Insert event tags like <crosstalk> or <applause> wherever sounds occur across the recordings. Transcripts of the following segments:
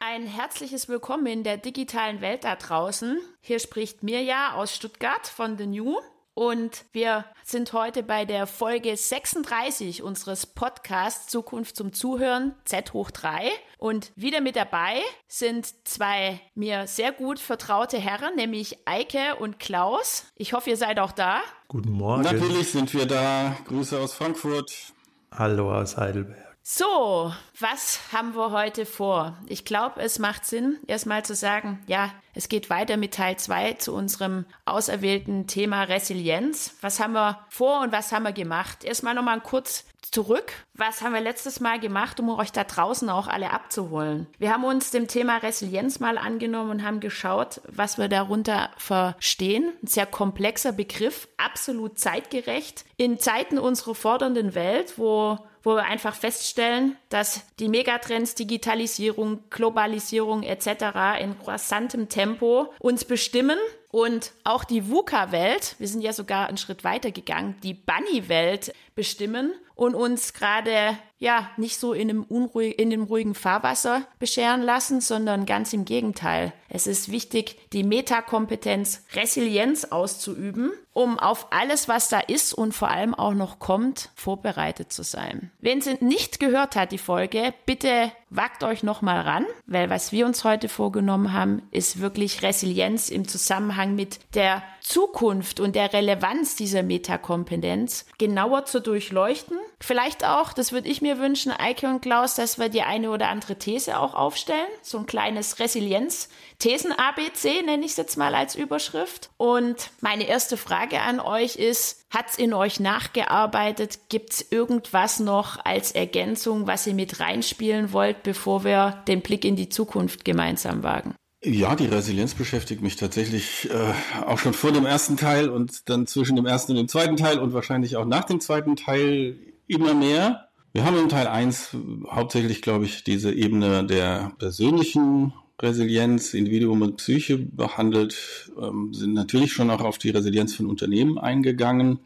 Ein herzliches Willkommen in der digitalen Welt da draußen. Hier spricht Mirja aus Stuttgart von The New. Und wir sind heute bei der Folge 36 unseres Podcasts Zukunft zum Zuhören Z hoch 3. Und wieder mit dabei sind zwei mir sehr gut vertraute Herren, nämlich Eike und Klaus. Ich hoffe, ihr seid auch da. Guten Morgen. Natürlich sind wir da. Grüße aus Frankfurt. Hallo aus Heidelberg. So, was haben wir heute vor? Ich glaube, es macht Sinn, erstmal zu sagen, ja, es geht weiter mit Teil 2 zu unserem auserwählten Thema Resilienz. Was haben wir vor und was haben wir gemacht? Erstmal nochmal kurz zurück. Was haben wir letztes Mal gemacht, um euch da draußen auch alle abzuholen? Wir haben uns dem Thema Resilienz mal angenommen und haben geschaut, was wir darunter verstehen. Ein sehr komplexer Begriff, absolut zeitgerecht. In Zeiten unserer fordernden Welt, wo wo wir einfach feststellen, dass die Megatrends Digitalisierung, Globalisierung etc. in rasantem Tempo uns bestimmen und auch die VUCA-Welt, wir sind ja sogar einen Schritt weiter gegangen, die Bunny-Welt bestimmen und uns gerade ja nicht so in einem unruhig, in dem ruhigen Fahrwasser bescheren lassen, sondern ganz im Gegenteil. Es ist wichtig, die Metakompetenz Resilienz auszuüben, um auf alles, was da ist und vor allem auch noch kommt, vorbereitet zu sein. Wenn sie nicht gehört hat, die Folge, bitte wagt euch noch mal ran, weil was wir uns heute vorgenommen haben, ist wirklich Resilienz im Zusammenhang mit der Zukunft und der Relevanz dieser Metakompetenz genauer zu durchleuchten. Vielleicht auch, das würde ich mir wünschen, Eike und Klaus, dass wir die eine oder andere These auch aufstellen. So ein kleines Resilienz-Thesen-ABC nenne ich es jetzt mal als Überschrift. Und meine erste Frage an euch ist, hat's in euch nachgearbeitet? Gibt's irgendwas noch als Ergänzung, was ihr mit reinspielen wollt, bevor wir den Blick in die Zukunft gemeinsam wagen? Ja, die Resilienz beschäftigt mich tatsächlich äh, auch schon vor dem ersten Teil und dann zwischen dem ersten und dem zweiten Teil und wahrscheinlich auch nach dem zweiten Teil immer mehr. Wir haben im Teil 1 hauptsächlich, glaube ich, diese Ebene der persönlichen Resilienz, Individuum und Psyche behandelt, ähm, sind natürlich schon auch auf die Resilienz von Unternehmen eingegangen.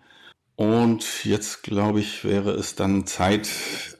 Und jetzt, glaube ich, wäre es dann Zeit,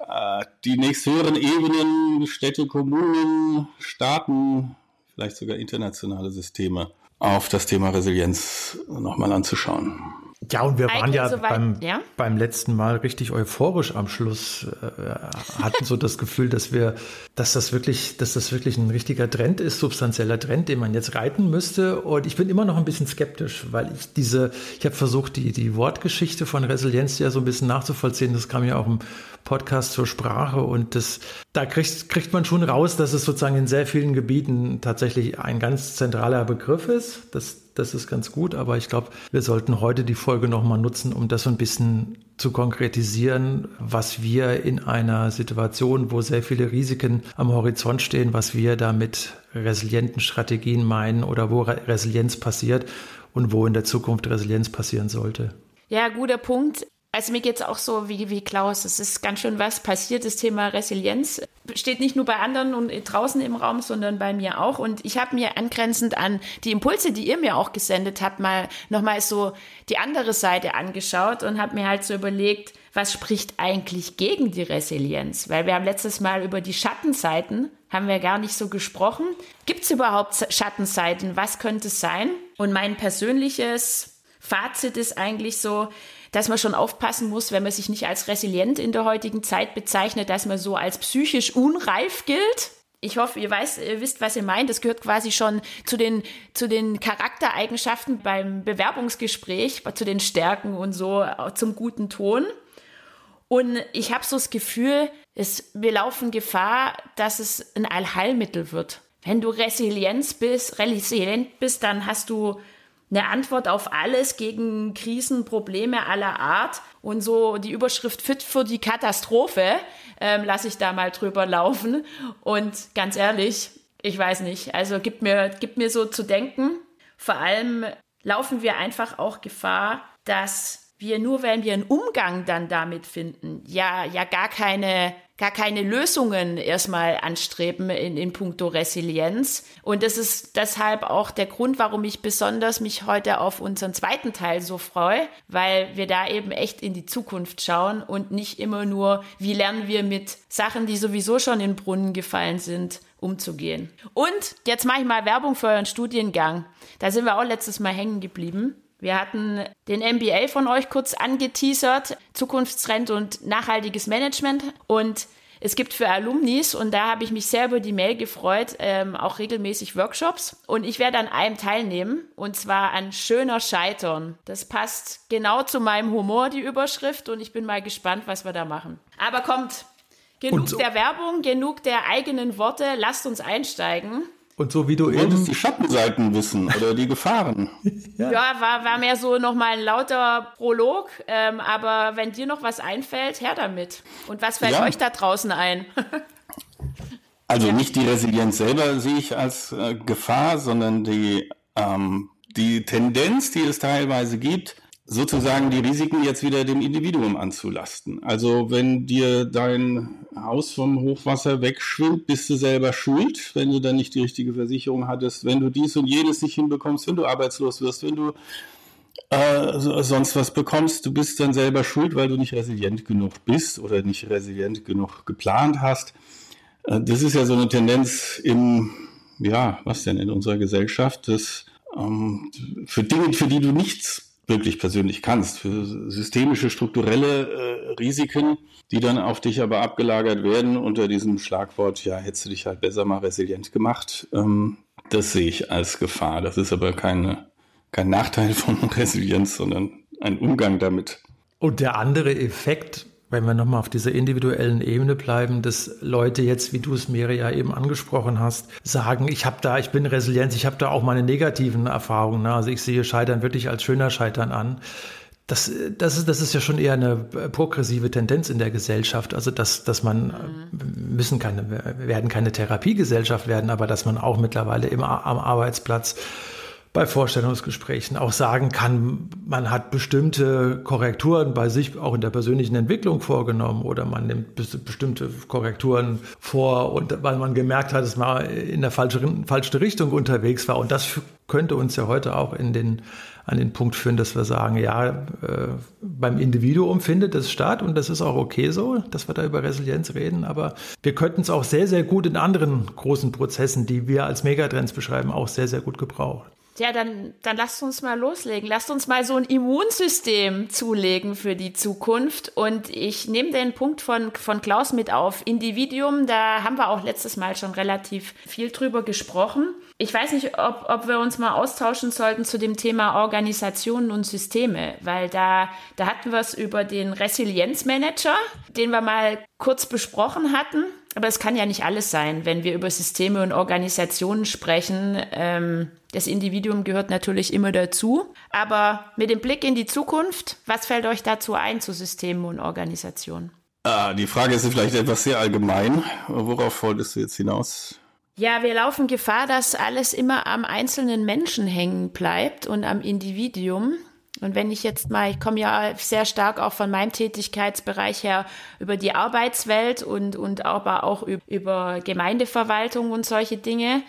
äh, die nächsthöheren Ebenen, Städte, Kommunen, Staaten, vielleicht sogar internationale Systeme auf das Thema Resilienz nochmal anzuschauen. Ja, und wir waren ja, soweit, beim, ja, beim letzten Mal richtig euphorisch am Schluss, äh, hatten so das Gefühl, dass wir, dass das wirklich, dass das wirklich ein richtiger Trend ist, substanzieller Trend, den man jetzt reiten müsste. Und ich bin immer noch ein bisschen skeptisch, weil ich diese, ich habe versucht, die, die Wortgeschichte von Resilienz ja so ein bisschen nachzuvollziehen. Das kam ja auch im Podcast zur Sprache und das, da kriegt, kriegt man schon raus, dass es sozusagen in sehr vielen Gebieten tatsächlich ein ganz zentraler Begriff ist. Das, das ist ganz gut, aber ich glaube, wir sollten heute die Folge nochmal nutzen, um das so ein bisschen zu konkretisieren, was wir in einer Situation, wo sehr viele Risiken am Horizont stehen, was wir da mit resilienten Strategien meinen oder wo Resilienz passiert und wo in der Zukunft Resilienz passieren sollte. Ja, guter Punkt. Also mir geht's auch so wie, wie Klaus. Es ist ganz schön was passiert. Das Thema Resilienz steht nicht nur bei anderen und draußen im Raum, sondern bei mir auch. Und ich habe mir angrenzend an die Impulse, die ihr mir auch gesendet habt, mal nochmal so die andere Seite angeschaut und habe mir halt so überlegt, was spricht eigentlich gegen die Resilienz? Weil wir haben letztes Mal über die Schattenseiten haben wir gar nicht so gesprochen. Gibt es überhaupt Schattenseiten? Was könnte es sein? Und mein persönliches Fazit ist eigentlich so, dass man schon aufpassen muss, wenn man sich nicht als resilient in der heutigen Zeit bezeichnet, dass man so als psychisch unreif gilt. Ich hoffe, ihr, weiß, ihr wisst, was ihr meint. Das gehört quasi schon zu den, zu den Charaktereigenschaften beim Bewerbungsgespräch, zu den Stärken und so, zum guten Ton. Und ich habe so das Gefühl, es, wir laufen Gefahr, dass es ein Allheilmittel wird. Wenn du Resilienz bist, resilient bist, dann hast du eine Antwort auf alles gegen Krisen, Probleme aller Art. Und so die Überschrift Fit für die Katastrophe ähm, lasse ich da mal drüber laufen. Und ganz ehrlich, ich weiß nicht. Also gibt mir, gibt mir so zu denken. Vor allem laufen wir einfach auch Gefahr, dass wir nur, wenn wir einen Umgang dann damit finden, ja, ja gar keine gar keine Lösungen erstmal anstreben in, in puncto Resilienz. Und das ist deshalb auch der Grund, warum ich besonders mich heute auf unseren zweiten Teil so freue, weil wir da eben echt in die Zukunft schauen und nicht immer nur, wie lernen wir mit Sachen, die sowieso schon in den Brunnen gefallen sind, umzugehen. Und jetzt mache ich mal Werbung für euren Studiengang. Da sind wir auch letztes Mal hängen geblieben. Wir hatten den MBA von euch kurz angeteasert, Zukunftstrend und nachhaltiges Management. Und es gibt für Alumnis, und da habe ich mich sehr über die Mail gefreut, ähm, auch regelmäßig Workshops. Und ich werde an einem teilnehmen, und zwar an Schöner Scheitern. Das passt genau zu meinem Humor, die Überschrift, und ich bin mal gespannt, was wir da machen. Aber kommt, genug so. der Werbung, genug der eigenen Worte, lasst uns einsteigen. Und so wie du, du eben die Schattenseiten wissen oder die Gefahren. <laughs> ja, ja war, war mehr so nochmal ein lauter Prolog. Ähm, aber wenn dir noch was einfällt, her damit. Und was fällt ja. euch da draußen ein? <laughs> also ja. nicht die Resilienz selber sehe ich als äh, Gefahr, sondern die, ähm, die Tendenz, die es teilweise gibt, sozusagen die Risiken jetzt wieder dem Individuum anzulasten. Also wenn dir dein Haus vom Hochwasser wegschwimmt, bist du selber schuld, wenn du dann nicht die richtige Versicherung hattest, wenn du dies und jenes nicht hinbekommst, wenn du arbeitslos wirst, wenn du äh, sonst was bekommst, du bist dann selber schuld, weil du nicht resilient genug bist oder nicht resilient genug geplant hast. Äh, das ist ja so eine Tendenz im, ja, was denn in unserer Gesellschaft, dass ähm, für Dinge, für die du nichts wirklich persönlich kannst, für systemische, strukturelle äh, Risiken, die dann auf dich aber abgelagert werden unter diesem Schlagwort, ja, hättest du dich halt besser mal resilient gemacht. Ähm, das sehe ich als Gefahr. Das ist aber keine, kein Nachteil von <laughs> Resilienz, sondern ein Umgang damit. Und der andere Effekt, wenn wir nochmal auf dieser individuellen Ebene bleiben, dass Leute jetzt, wie du es mir ja eben angesprochen hast, sagen, ich habe da, ich bin resilient, ich habe da auch meine negativen Erfahrungen. Ne? Also ich sehe Scheitern wirklich als schöner Scheitern an. Das, das, ist, das ist ja schon eher eine progressive Tendenz in der Gesellschaft. Also, dass, dass man mhm. müssen keine, werden keine Therapiegesellschaft werden, aber dass man auch mittlerweile immer am Arbeitsplatz bei Vorstellungsgesprächen auch sagen kann, man hat bestimmte Korrekturen bei sich auch in der persönlichen Entwicklung vorgenommen oder man nimmt bestimmte Korrekturen vor und weil man gemerkt hat, dass man in der falschen, falschen Richtung unterwegs war. Und das könnte uns ja heute auch in den, an den Punkt führen, dass wir sagen, ja, äh, beim Individuum findet es statt und das ist auch okay so, dass wir da über Resilienz reden, aber wir könnten es auch sehr, sehr gut in anderen großen Prozessen, die wir als Megatrends beschreiben, auch sehr, sehr gut gebrauchen. Ja, dann, dann lasst uns mal loslegen. Lasst uns mal so ein Immunsystem zulegen für die Zukunft. Und ich nehme den Punkt von, von Klaus mit auf. Individuum, da haben wir auch letztes Mal schon relativ viel drüber gesprochen. Ich weiß nicht, ob, ob wir uns mal austauschen sollten zu dem Thema Organisationen und Systeme, weil da, da hatten wir es über den Resilienzmanager, den wir mal kurz besprochen hatten. Aber es kann ja nicht alles sein, wenn wir über Systeme und Organisationen sprechen. Ähm, das Individuum gehört natürlich immer dazu. Aber mit dem Blick in die Zukunft, was fällt euch dazu ein zu Systemen und Organisationen? Ah, die Frage ist vielleicht etwas sehr allgemein. Worauf wolltest du jetzt hinaus? Ja, wir laufen Gefahr, dass alles immer am einzelnen Menschen hängen bleibt und am Individuum. Und wenn ich jetzt mal, ich komme ja sehr stark auch von meinem Tätigkeitsbereich her über die Arbeitswelt und, und aber auch über Gemeindeverwaltung und solche Dinge.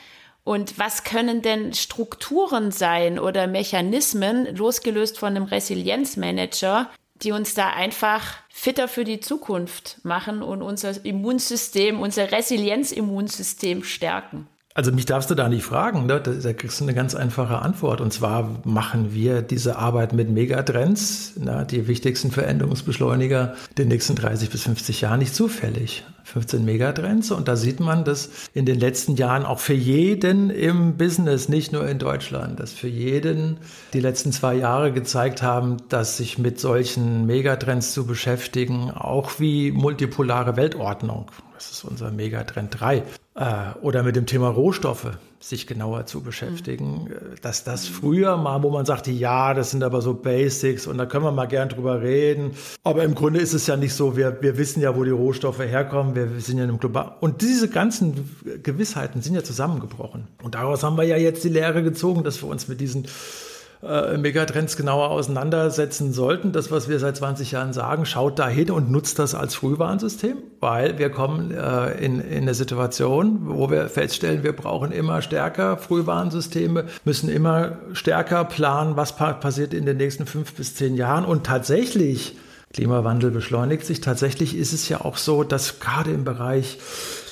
Und was können denn Strukturen sein oder Mechanismen, losgelöst von einem Resilienzmanager, die uns da einfach fitter für die Zukunft machen und unser Immunsystem, unser Resilienzimmunsystem stärken. Also mich darfst du da nicht fragen, ne? da, kriegst du eine ganz einfache Antwort. Und zwar machen wir diese Arbeit mit Megatrends, ne? die wichtigsten Veränderungsbeschleuniger der nächsten 30 bis 50 Jahre nicht zufällig. 15 Megatrends und da sieht man, dass in den letzten Jahren auch für jeden im Business, nicht nur in Deutschland, dass für jeden die letzten zwei Jahre gezeigt haben, dass sich mit solchen Megatrends zu beschäftigen, auch wie multipolare Weltordnung, das ist unser Megatrend 3, äh, oder mit dem Thema Rohstoffe sich genauer zu beschäftigen. Mhm. Dass das früher mal, wo man sagte, ja, das sind aber so Basics und da können wir mal gern drüber reden. Aber im Grunde ist es ja nicht so, wir, wir wissen ja, wo die Rohstoffe herkommen, wir sind ja im Global. Und diese ganzen Gewissheiten sind ja zusammengebrochen. Und daraus haben wir ja jetzt die Lehre gezogen, dass wir uns mit diesen äh, Megatrends genauer auseinandersetzen sollten. Das, was wir seit 20 Jahren sagen, schaut dahin und nutzt das als Frühwarnsystem, weil wir kommen äh, in, in eine Situation, wo wir feststellen, wir brauchen immer stärker Frühwarnsysteme, müssen immer stärker planen, was pa passiert in den nächsten fünf bis zehn Jahren und tatsächlich Klimawandel beschleunigt sich. Tatsächlich ist es ja auch so, dass gerade im Bereich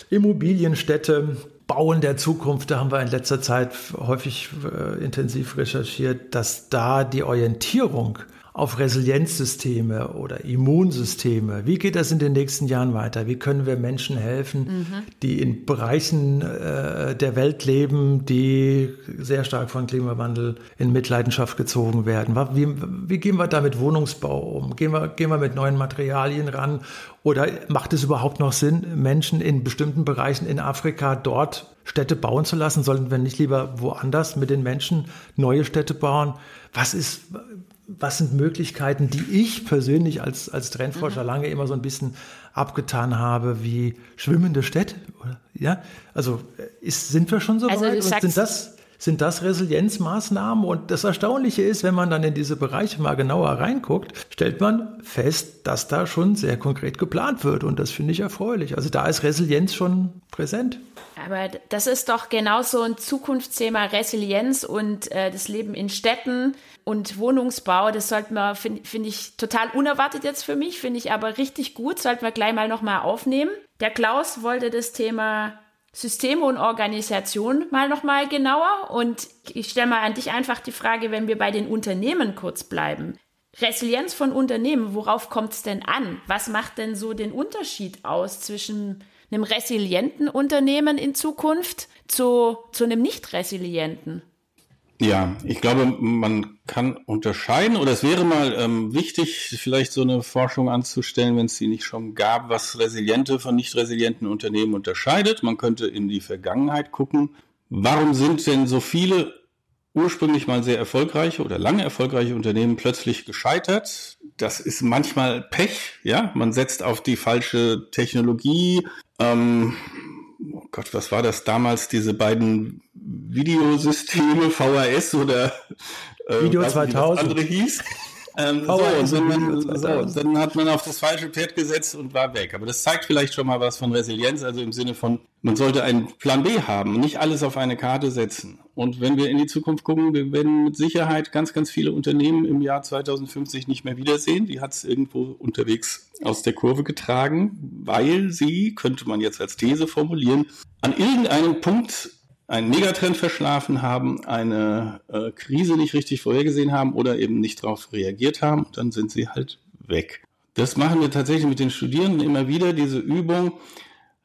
Immobilienstädte, Bauen der Zukunft, da haben wir in letzter Zeit häufig äh, intensiv recherchiert, dass da die Orientierung auf Resilienzsysteme oder Immunsysteme. Wie geht das in den nächsten Jahren weiter? Wie können wir Menschen helfen, mhm. die in Bereichen äh, der Welt leben, die sehr stark von Klimawandel in Mitleidenschaft gezogen werden? Wie, wie gehen wir da mit Wohnungsbau um? Gehen wir, gehen wir mit neuen Materialien ran? Oder macht es überhaupt noch Sinn, Menschen in bestimmten Bereichen in Afrika dort Städte bauen zu lassen? Sollten wir nicht lieber woanders mit den Menschen neue Städte bauen? Was ist, was sind Möglichkeiten, die ich persönlich als, als Trendforscher mhm. lange immer so ein bisschen abgetan habe, wie schwimmende Städte? Ja, also ist, sind wir schon so also weit? sind das sind das Resilienzmaßnahmen? Und das Erstaunliche ist, wenn man dann in diese Bereiche mal genauer reinguckt, stellt man fest, dass da schon sehr konkret geplant wird. Und das finde ich erfreulich. Also da ist Resilienz schon präsent. Aber das ist doch genauso ein Zukunftsthema Resilienz und äh, das Leben in Städten und Wohnungsbau. Das sollten wir, finde find ich, total unerwartet jetzt für mich, finde ich aber richtig gut. Sollten wir gleich mal nochmal aufnehmen. Der Klaus wollte das Thema Systeme und Organisation mal nochmal genauer. Und ich stelle mal an dich einfach die Frage, wenn wir bei den Unternehmen kurz bleiben. Resilienz von Unternehmen, worauf kommt es denn an? Was macht denn so den Unterschied aus zwischen einem resilienten Unternehmen in Zukunft zu, zu einem nicht resilienten? Ja, ich glaube, man kann unterscheiden, oder es wäre mal ähm, wichtig, vielleicht so eine Forschung anzustellen, wenn es sie nicht schon gab, was resiliente von nicht resilienten Unternehmen unterscheidet. Man könnte in die Vergangenheit gucken. Warum sind denn so viele ursprünglich mal sehr erfolgreiche oder lange erfolgreiche Unternehmen plötzlich gescheitert? Das ist manchmal Pech, ja. Man setzt auf die falsche Technologie. Ähm, oh Gott, was war das damals, diese beiden Videosysteme, VHS oder äh, Video 2000. Nicht, das andere hieß. Ähm, so, und dann, so, dann hat man auf das falsche Pferd gesetzt und war weg. Aber das zeigt vielleicht schon mal was von Resilienz, also im Sinne von, man sollte einen Plan B haben und nicht alles auf eine Karte setzen. Und wenn wir in die Zukunft gucken, wir werden mit Sicherheit ganz, ganz viele Unternehmen im Jahr 2050 nicht mehr wiedersehen. Die hat es irgendwo unterwegs aus der Kurve getragen, weil sie, könnte man jetzt als These formulieren, an irgendeinem Punkt einen Megatrend verschlafen haben, eine äh, Krise nicht richtig vorhergesehen haben oder eben nicht darauf reagiert haben, dann sind sie halt weg. Das machen wir tatsächlich mit den Studierenden immer wieder, diese Übung.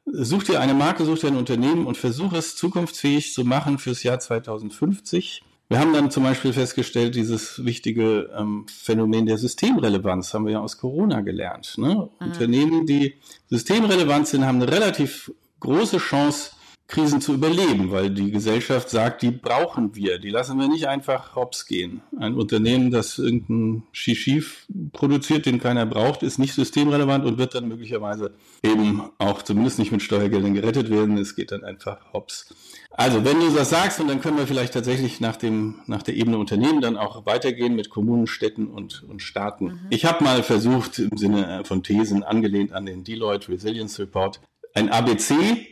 Such dir eine Marke, such dir ein Unternehmen und versuch es zukunftsfähig zu machen fürs Jahr 2050. Wir haben dann zum Beispiel festgestellt, dieses wichtige ähm, Phänomen der Systemrelevanz haben wir ja aus Corona gelernt. Ne? Mhm. Unternehmen, die systemrelevant sind, haben eine relativ große Chance, Krisen zu überleben, weil die Gesellschaft sagt, die brauchen wir, die lassen wir nicht einfach hops gehen. Ein Unternehmen, das irgendeinen Shishi produziert, den keiner braucht, ist nicht systemrelevant und wird dann möglicherweise eben auch zumindest nicht mit Steuergeldern gerettet werden. Es geht dann einfach hops. Also, wenn du das sagst, und dann können wir vielleicht tatsächlich nach, dem, nach der Ebene Unternehmen dann auch weitergehen mit Kommunen, Städten und, und Staaten. Mhm. Ich habe mal versucht, im Sinne von Thesen, angelehnt an den Deloitte Resilience Report, ein ABC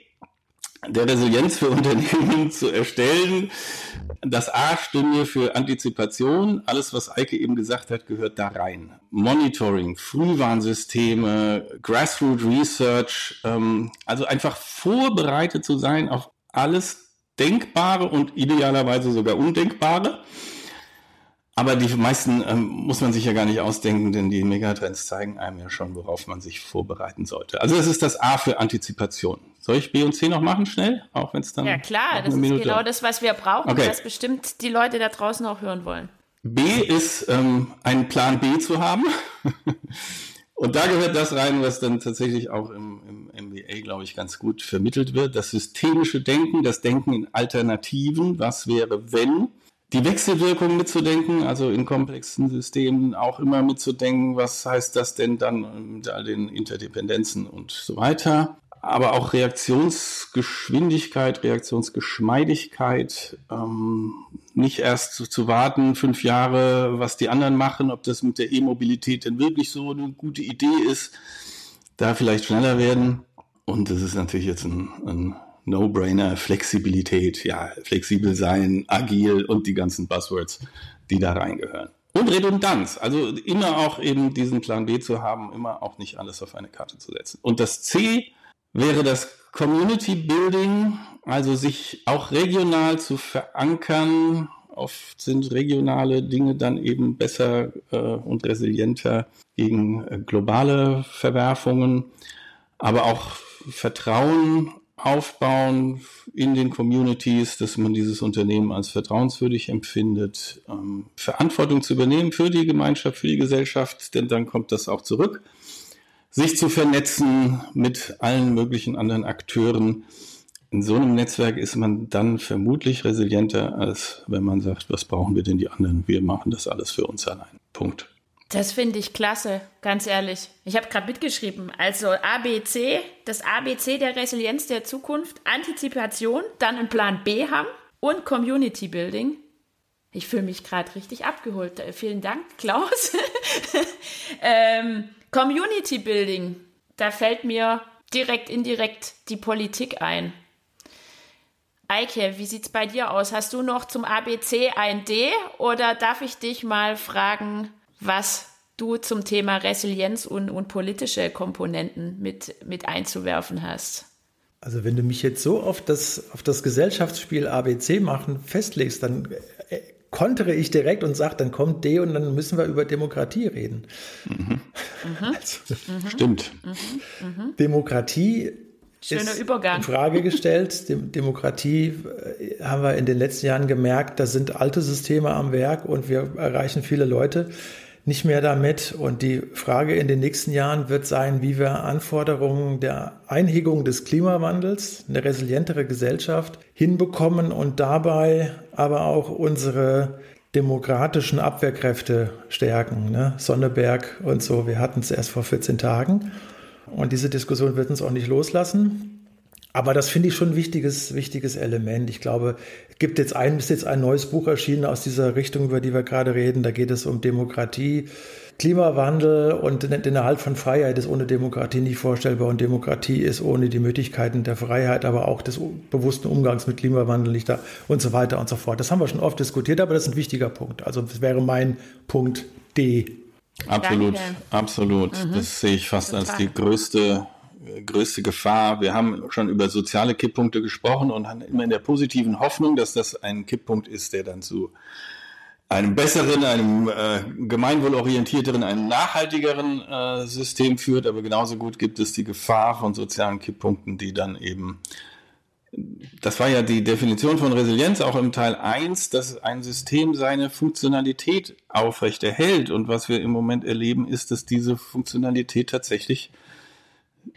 der Resilienz für <laughs> Unternehmen zu erstellen. Das A stünde für Antizipation. Alles, was Eike eben gesagt hat, gehört da rein. Monitoring, Frühwarnsysteme, Grassroot Research, ähm, also einfach vorbereitet zu sein auf alles Denkbare und idealerweise sogar Undenkbare. Aber die meisten ähm, muss man sich ja gar nicht ausdenken, denn die Megatrends zeigen einem ja schon, worauf man sich vorbereiten sollte. Also es ist das A für Antizipation. Soll ich B und C noch machen schnell? Auch wenn es dann. Ja klar, das ist Minute genau das, was wir brauchen, okay. was bestimmt die Leute da draußen auch hören wollen. B ist ähm, einen Plan B zu haben. <laughs> und da gehört das rein, was dann tatsächlich auch im, im MBA, glaube ich, ganz gut vermittelt wird. Das systemische Denken, das Denken in Alternativen. Was wäre, wenn? Die Wechselwirkung mitzudenken, also in komplexen Systemen auch immer mitzudenken, was heißt das denn dann mit all den Interdependenzen und so weiter. aber auch Reaktionsgeschwindigkeit, Reaktionsgeschmeidigkeit, ähm, nicht erst zu, zu, warten, fünf Jahre, was die anderen machen, ob das mit der E-Mobilität denn wirklich so eine gute Idee ist, da vielleicht schneller werden. Und das ist natürlich jetzt ein, ein No-Brainer, Flexibilität, ja, flexibel sein, agil und die ganzen Buzzwords, die da reingehören. Und Redundanz, also immer auch eben diesen Plan B zu haben, immer auch nicht alles auf eine Karte zu setzen. Und das C wäre das Community Building, also sich auch regional zu verankern. Oft sind regionale Dinge dann eben besser äh, und resilienter gegen äh, globale Verwerfungen, aber auch Vertrauen aufbauen in den Communities, dass man dieses Unternehmen als vertrauenswürdig empfindet, ähm, Verantwortung zu übernehmen für die Gemeinschaft, für die Gesellschaft, denn dann kommt das auch zurück. Sich zu vernetzen mit allen möglichen anderen Akteuren. In so einem Netzwerk ist man dann vermutlich resilienter, als wenn man sagt, was brauchen wir denn die anderen? Wir machen das alles für uns allein. Punkt. Das finde ich klasse, ganz ehrlich. Ich habe gerade mitgeschrieben. Also ABC, das ABC der Resilienz der Zukunft, Antizipation, dann einen Plan B haben und Community Building. Ich fühle mich gerade richtig abgeholt. Äh, vielen Dank, <laughs> Klaus. ähm, Community Building, da fällt mir direkt indirekt die Politik ein. Eike, wie sieht's bei dir aus? Hast du noch zum ABC ein D oder darf ich dich mal fragen, was du zum Thema Resilienz und, und politische Komponenten mit, mit einzuwerfen hast. Also wenn du mich jetzt so auf das, auf das Gesellschaftsspiel ABC machen festlegst, dann äh, kontere ich direkt und sage, dann kommt D und dann müssen wir über Demokratie reden. Mhm. <laughs> Also, mhm. Stimmt. Mhm. Demokratie Schöner ist Übergang. in Frage gestellt. <laughs> Dem Demokratie äh, haben wir in den letzten Jahren gemerkt, da sind alte Systeme am Werk und wir erreichen viele Leute nicht mehr damit. Und die Frage in den nächsten Jahren wird sein, wie wir Anforderungen der Einhegung des Klimawandels, eine resilientere Gesellschaft hinbekommen und dabei aber auch unsere demokratischen Abwehrkräfte stärken. Ne? Sonneberg und so, wir hatten es erst vor 14 Tagen. Und diese Diskussion wird uns auch nicht loslassen. Aber das finde ich schon ein wichtiges, wichtiges Element. Ich glaube, es gibt jetzt ein, ist jetzt ein neues Buch erschienen aus dieser Richtung, über die wir gerade reden. Da geht es um Demokratie, Klimawandel und den Erhalt von Freiheit ist ohne Demokratie nicht vorstellbar und Demokratie ist ohne die Möglichkeiten der Freiheit, aber auch des bewussten Umgangs mit Klimawandel nicht da und so weiter und so fort. Das haben wir schon oft diskutiert, aber das ist ein wichtiger Punkt. Also das wäre mein Punkt D. Absolut, Danke. absolut. Mhm. Das sehe ich fast Total. als die größte größte Gefahr. Wir haben schon über soziale Kipppunkte gesprochen und haben immer in der positiven Hoffnung, dass das ein Kipppunkt ist, der dann zu einem besseren, einem äh, gemeinwohlorientierteren, einem nachhaltigeren äh, System führt. Aber genauso gut gibt es die Gefahr von sozialen Kipppunkten, die dann eben, das war ja die Definition von Resilienz auch im Teil 1, dass ein System seine Funktionalität aufrechterhält. Und was wir im Moment erleben, ist, dass diese Funktionalität tatsächlich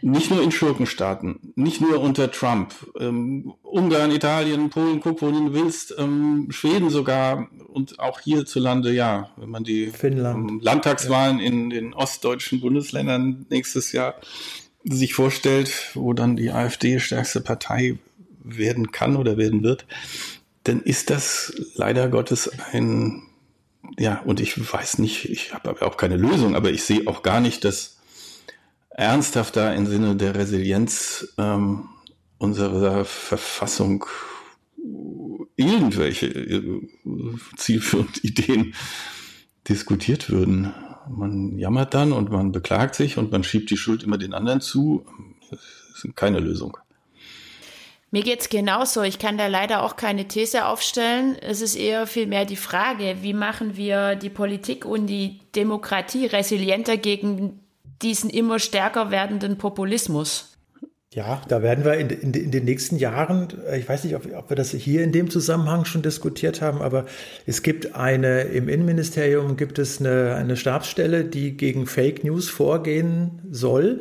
nicht nur in Schurkenstaaten, nicht nur unter Trump, ähm, Ungarn, Italien, Polen, guck, wo du willst, ähm, Schweden sogar und auch hierzulande, ja, wenn man die ähm, Landtagswahlen ja. in den ostdeutschen Bundesländern nächstes Jahr sich vorstellt, wo dann die AfD stärkste Partei werden kann oder werden wird, dann ist das leider Gottes ein, ja, und ich weiß nicht, ich habe aber auch keine Lösung, aber ich sehe auch gar nicht, dass ernsthafter im Sinne der Resilienz ähm, unserer Verfassung irgendwelche äh, zielführenden Ideen diskutiert würden. Man jammert dann und man beklagt sich und man schiebt die Schuld immer den anderen zu. Das ist keine Lösung. Mir geht's genauso. Ich kann da leider auch keine These aufstellen. Es ist eher vielmehr die Frage, wie machen wir die Politik und die Demokratie resilienter gegen diesen immer stärker werdenden Populismus. Ja, da werden wir in, in, in, den nächsten Jahren, äh, ich weiß nicht, ob, ob, wir das hier in dem Zusammenhang schon diskutiert haben, aber es gibt eine, im Innenministerium gibt es eine, eine Stabsstelle, die gegen Fake News vorgehen soll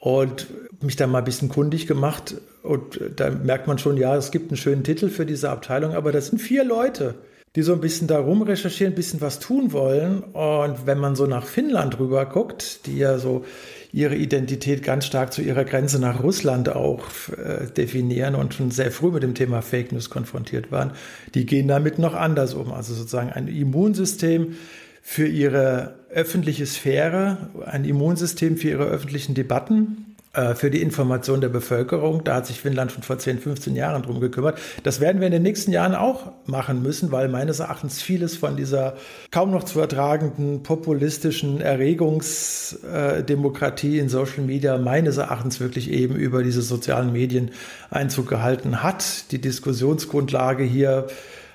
und mich da mal ein bisschen kundig gemacht und da merkt man schon, ja, es gibt einen schönen Titel für diese Abteilung, aber das sind vier Leute. Die so ein bisschen darum recherchieren, ein bisschen was tun wollen. Und wenn man so nach Finnland rüber guckt, die ja so ihre Identität ganz stark zu ihrer Grenze nach Russland auch äh, definieren und schon sehr früh mit dem Thema Fake News konfrontiert waren, die gehen damit noch anders um. Also sozusagen ein Immunsystem für ihre öffentliche Sphäre, ein Immunsystem für ihre öffentlichen Debatten, für die Information der Bevölkerung. Da hat sich Finnland schon vor 10, 15 Jahren drum gekümmert. Das werden wir in den nächsten Jahren auch machen müssen, weil meines Erachtens vieles von dieser kaum noch zu ertragenden populistischen Erregungsdemokratie in Social Media meines Erachtens wirklich eben über diese sozialen Medien Einzug gehalten hat. Die Diskussionsgrundlage hier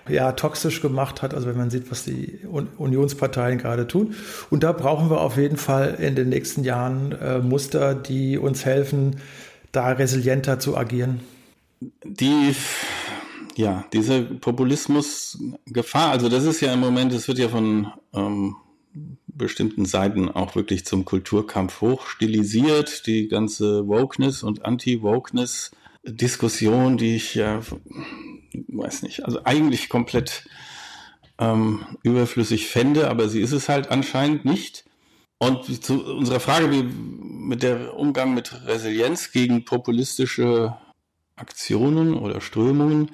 ja, toxisch gemacht hat, also wenn man sieht, was die Unionsparteien gerade tun. Und da brauchen wir auf jeden Fall in den nächsten Jahren äh, Muster, die uns helfen, da resilienter zu agieren. Die, ja, diese Populismusgefahr, also das ist ja im Moment, es wird ja von ähm, bestimmten Seiten auch wirklich zum Kulturkampf hochstilisiert, die ganze Wokeness und Anti-Wokeness Diskussion, die ich ja weiß nicht, also eigentlich komplett ähm, überflüssig fände, aber sie ist es halt anscheinend nicht. Und zu unserer Frage, wie mit der Umgang mit Resilienz gegen populistische Aktionen oder Strömungen.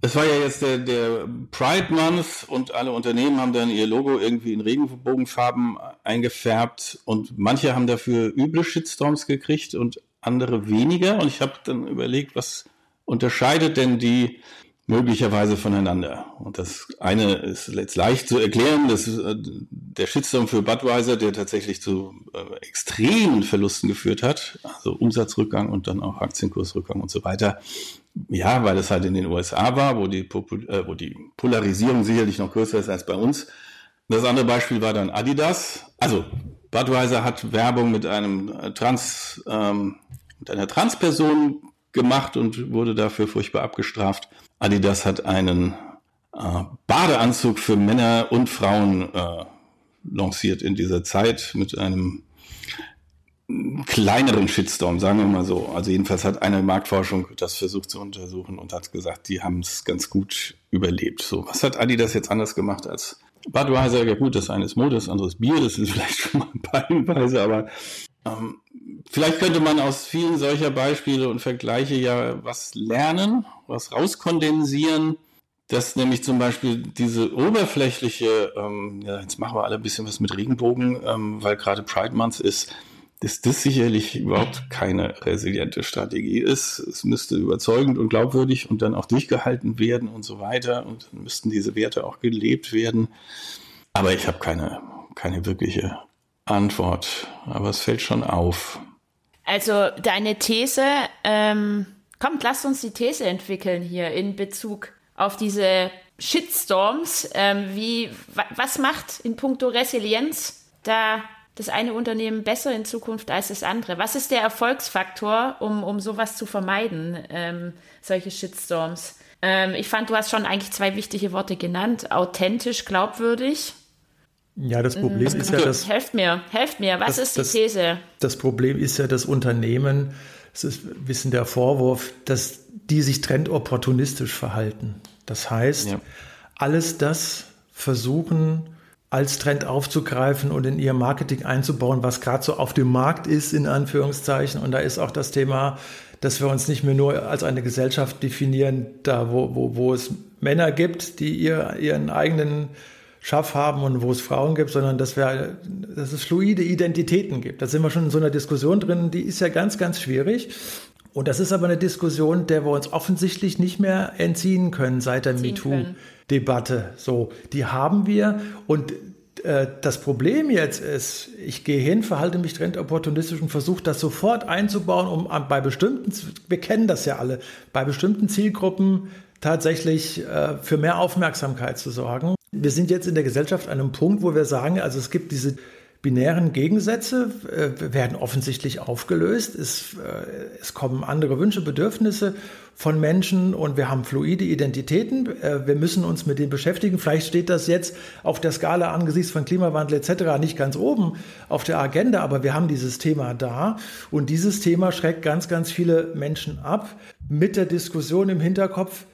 Es war ja jetzt der, der Pride Month und alle Unternehmen haben dann ihr Logo irgendwie in Regenbogenfarben eingefärbt und manche haben dafür üble Shitstorms gekriegt und andere weniger. Und ich habe dann überlegt, was unterscheidet denn die möglicherweise voneinander? Und das eine ist jetzt leicht zu erklären, das ist äh, der Shitstorm für Budweiser, der tatsächlich zu äh, extremen Verlusten geführt hat, also Umsatzrückgang und dann auch Aktienkursrückgang und so weiter. Ja, weil es halt in den USA war, wo die, Popul äh, wo die Polarisierung sicherlich noch größer ist als bei uns. Das andere Beispiel war dann Adidas. Also Budweiser hat Werbung mit einem Trans, ähm, mit einer Transperson gemacht und wurde dafür furchtbar abgestraft. Adidas hat einen äh, Badeanzug für Männer und Frauen äh, lanciert in dieser Zeit mit einem kleineren Shitstorm, sagen wir mal so. Also jedenfalls hat eine Marktforschung das versucht zu untersuchen und hat gesagt, die haben es ganz gut überlebt. So, was hat Adidas jetzt anders gemacht als Budweiser? Ja gut, das eine ist Mode, das andere ist Bier, das ist <laughs> vielleicht schon mal ein paar Hinweise, aber ähm, vielleicht könnte man aus vielen solcher Beispiele und Vergleiche ja was lernen, was rauskondensieren, dass nämlich zum Beispiel diese oberflächliche, ähm, ja, jetzt machen wir alle ein bisschen was mit Regenbogen, ähm, weil gerade Pride Month ist, dass das sicherlich überhaupt keine resiliente Strategie ist. Es müsste überzeugend und glaubwürdig und dann auch durchgehalten werden und so weiter und dann müssten diese Werte auch gelebt werden. Aber ich habe keine, keine wirkliche Antwort, aber es fällt schon auf. Also deine These, ähm, kommt, lasst uns die These entwickeln hier in Bezug auf diese Shitstorms. Ähm, wie, was macht in puncto Resilienz da das eine Unternehmen besser in Zukunft als das andere? Was ist der Erfolgsfaktor, um, um sowas zu vermeiden, ähm, solche Shitstorms? Ähm, ich fand, du hast schon eigentlich zwei wichtige Worte genannt. Authentisch, glaubwürdig. Ja, das Problem mhm. ist ja, dass. Helft mir, helft mir, was das, ist die das, These? Das Problem ist ja, dass Unternehmen, es ist ein bisschen der Vorwurf, dass die sich trendopportunistisch verhalten. Das heißt, ja. alles das versuchen, als Trend aufzugreifen und in ihr Marketing einzubauen, was gerade so auf dem Markt ist, in Anführungszeichen. Und da ist auch das Thema, dass wir uns nicht mehr nur als eine Gesellschaft definieren, da wo, wo, wo es Männer gibt, die ihr, ihren eigenen Schaff haben und wo es Frauen gibt, sondern dass wir, dass es fluide Identitäten gibt. Da sind wir schon in so einer Diskussion drin, die ist ja ganz, ganz schwierig. Und das ist aber eine Diskussion, der wir uns offensichtlich nicht mehr entziehen können seit der MeToo-Debatte. So, die haben wir und äh, das Problem jetzt ist, ich gehe hin, verhalte mich trendopportunistisch und versuche das sofort einzubauen, um bei bestimmten, wir kennen das ja alle, bei bestimmten Zielgruppen tatsächlich äh, für mehr Aufmerksamkeit zu sorgen. Wir sind jetzt in der Gesellschaft an einem Punkt, wo wir sagen, also es gibt diese binären Gegensätze, äh, werden offensichtlich aufgelöst. Es, äh, es kommen andere Wünsche, Bedürfnisse von Menschen und wir haben fluide Identitäten. Äh, wir müssen uns mit denen beschäftigen. Vielleicht steht das jetzt auf der Skala angesichts von Klimawandel etc. nicht ganz oben auf der Agenda, aber wir haben dieses Thema da und dieses Thema schreckt ganz, ganz viele Menschen ab mit der Diskussion im Hinterkopf,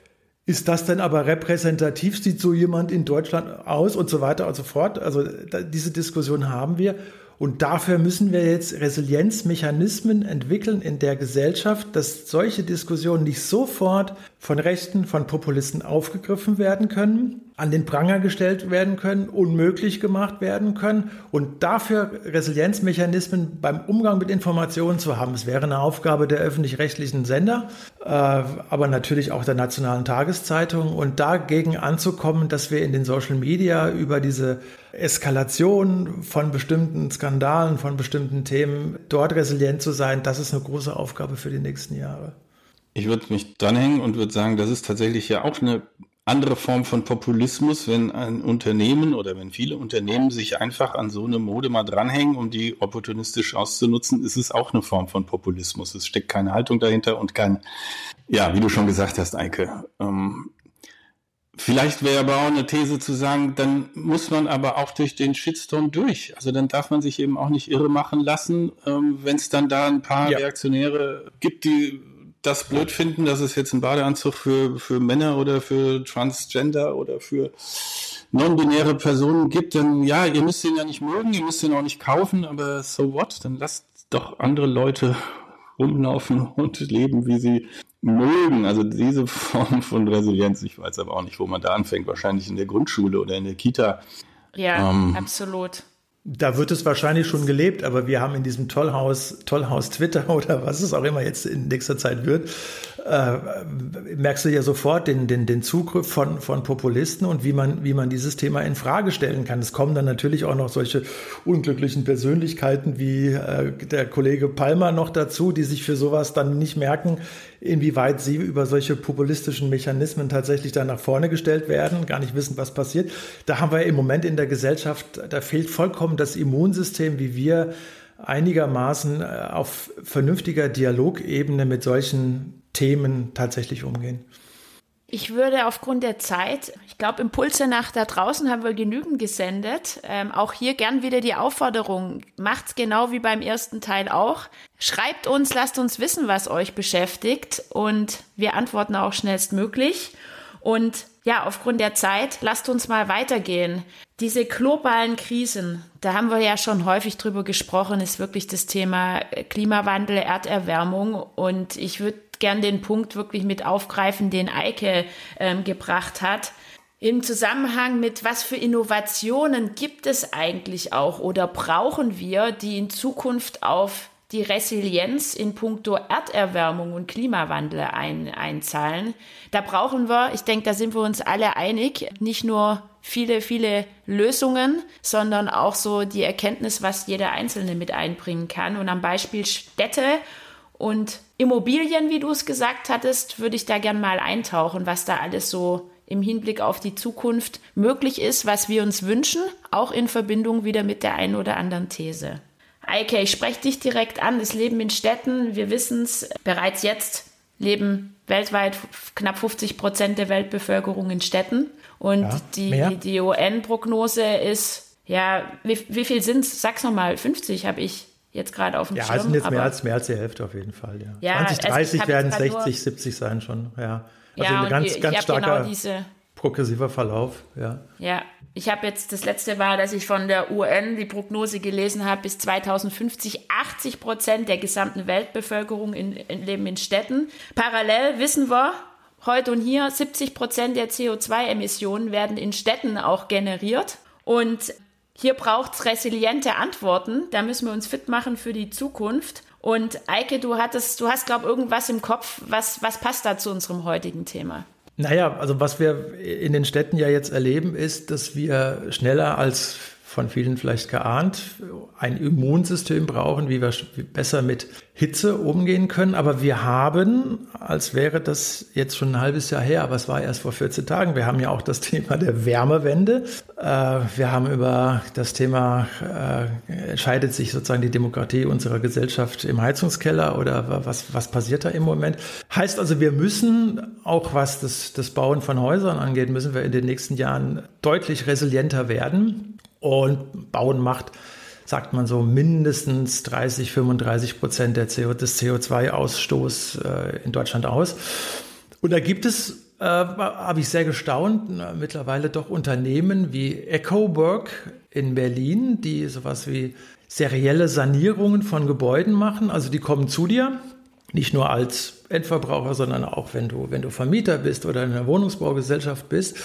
ist das denn aber repräsentativ? Sieht so jemand in Deutschland aus und so weiter und so fort? Also da, diese Diskussion haben wir. Und dafür müssen wir jetzt Resilienzmechanismen entwickeln in der Gesellschaft, dass solche Diskussionen nicht sofort von Rechten, von Populisten aufgegriffen werden können, an den Pranger gestellt werden können, unmöglich gemacht werden können und dafür Resilienzmechanismen beim Umgang mit Informationen zu haben. Es wäre eine Aufgabe der öffentlich-rechtlichen Sender, äh, aber natürlich auch der nationalen Tageszeitung und dagegen anzukommen, dass wir in den Social Media über diese Eskalation von bestimmten Skandalen, von bestimmten Themen dort resilient zu sein, das ist eine große Aufgabe für die nächsten Jahre. Ich würde mich dranhängen und würde sagen, das ist tatsächlich ja auch eine andere Form von Populismus, wenn ein Unternehmen oder wenn viele Unternehmen sich einfach an so eine Mode mal dranhängen, um die opportunistisch auszunutzen, ist es auch eine Form von Populismus. Es steckt keine Haltung dahinter und kein, ja, wie du schon gesagt hast, Eike. Ähm, vielleicht wäre aber auch eine These zu sagen, dann muss man aber auch durch den Shitstorm durch. Also dann darf man sich eben auch nicht irre machen lassen, ähm, wenn es dann da ein paar ja. Reaktionäre gibt, die das blöd finden, dass es jetzt einen Badeanzug für, für Männer oder für Transgender oder für non-binäre Personen gibt, dann ja, ihr müsst ihn ja nicht mögen, ihr müsst ihn auch nicht kaufen, aber so what? Dann lasst doch andere Leute rumlaufen und leben, wie sie mögen. Also diese <laughs> Form von Resilienz, ich weiß aber auch nicht, wo man da anfängt, wahrscheinlich in der Grundschule oder in der Kita. Ja, ähm, absolut. Da wird es wahrscheinlich schon gelebt, aber wir haben in diesem Tollhaus, Tollhaus Twitter <laughs> oder was es auch immer jetzt in nächster Zeit wird, äh, merkst du ja sofort den, den, den Zugriff von, von Populisten und wie man, wie man dieses Thema in Frage stellen kann. Es kommen dann natürlich auch noch solche unglücklichen Persönlichkeiten wie äh, der Kollege Palmer noch dazu, die sich für sowas dann nicht merken, inwieweit sie über solche populistischen Mechanismen tatsächlich dann nach vorne gestellt werden, gar nicht wissen, was passiert. Da haben wir im Moment in der Gesellschaft, da fehlt vollkommen das Immunsystem, wie wir einigermaßen äh, auf vernünftiger Dialogebene mit solchen Themen tatsächlich umgehen. Ich würde aufgrund der Zeit, ich glaube, Impulse nach da draußen haben wir genügend gesendet. Ähm, auch hier gern wieder die Aufforderung, macht's genau wie beim ersten Teil auch. Schreibt uns, lasst uns wissen, was euch beschäftigt und wir antworten auch schnellstmöglich. Und ja, aufgrund der Zeit, lasst uns mal weitergehen. Diese globalen Krisen, da haben wir ja schon häufig drüber gesprochen, ist wirklich das Thema Klimawandel, Erderwärmung. Und ich würde gern den Punkt wirklich mit aufgreifen, den Eike ähm, gebracht hat. Im Zusammenhang mit was für Innovationen gibt es eigentlich auch oder brauchen wir, die in Zukunft auf die Resilienz in puncto Erderwärmung und Klimawandel ein, einzahlen. Da brauchen wir, ich denke, da sind wir uns alle einig, nicht nur viele, viele Lösungen, sondern auch so die Erkenntnis, was jeder Einzelne mit einbringen kann. Und am Beispiel Städte und Immobilien, wie du es gesagt hattest, würde ich da gern mal eintauchen, was da alles so im Hinblick auf die Zukunft möglich ist, was wir uns wünschen, auch in Verbindung wieder mit der einen oder anderen These. Eike, ich spreche dich direkt an. Das Leben in Städten, wir wissen es, bereits jetzt leben weltweit knapp 50 Prozent der Weltbevölkerung in Städten. Und ja, die, die, die UN-Prognose ist, ja, wie, wie viel sind es? Sag's nochmal, 50 habe ich jetzt gerade auf dem ja, Schirm. Ja, sind jetzt mehr als, mehr als die Hälfte auf jeden Fall, ja. ja 2030 also werden 60, 70 sein schon, ja. Also ja, ein ganz, ich, ganz ich starker genau diese, progressiver Verlauf, ja. Ja, ich habe jetzt, das letzte war, dass ich von der UN die Prognose gelesen habe, bis 2050 80 Prozent der gesamten Weltbevölkerung in, in, leben in Städten. Parallel wissen wir, heute und hier 70 Prozent der CO2-Emissionen werden in Städten auch generiert. Und hier braucht es resiliente Antworten. Da müssen wir uns fit machen für die Zukunft. Und Eike, du hattest, du hast, glaube ich, irgendwas im Kopf. Was, was passt da zu unserem heutigen Thema? Naja, also was wir in den Städten ja jetzt erleben, ist, dass wir schneller als von vielen vielleicht geahnt, ein Immunsystem brauchen, wie wir besser mit Hitze umgehen können. Aber wir haben, als wäre das jetzt schon ein halbes Jahr her, aber es war erst vor 14 Tagen, wir haben ja auch das <laughs> Thema der Wärmewende. Äh, wir haben über das Thema, äh, entscheidet sich sozusagen die Demokratie unserer Gesellschaft im Heizungskeller oder was, was passiert da im Moment? Heißt also, wir müssen, auch was das, das Bauen von Häusern angeht, müssen wir in den nächsten Jahren deutlich resilienter werden. Und Bauen macht, sagt man so, mindestens 30, 35 Prozent der CO, des CO2-Ausstoß äh, in Deutschland aus. Und da gibt es äh, habe ich sehr gestaunt. Mittlerweile doch Unternehmen wie EcoWork in Berlin, die sowas wie serielle Sanierungen von Gebäuden machen. Also die kommen zu dir, nicht nur als Endverbraucher, sondern auch wenn du, wenn du Vermieter bist oder in einer Wohnungsbaugesellschaft bist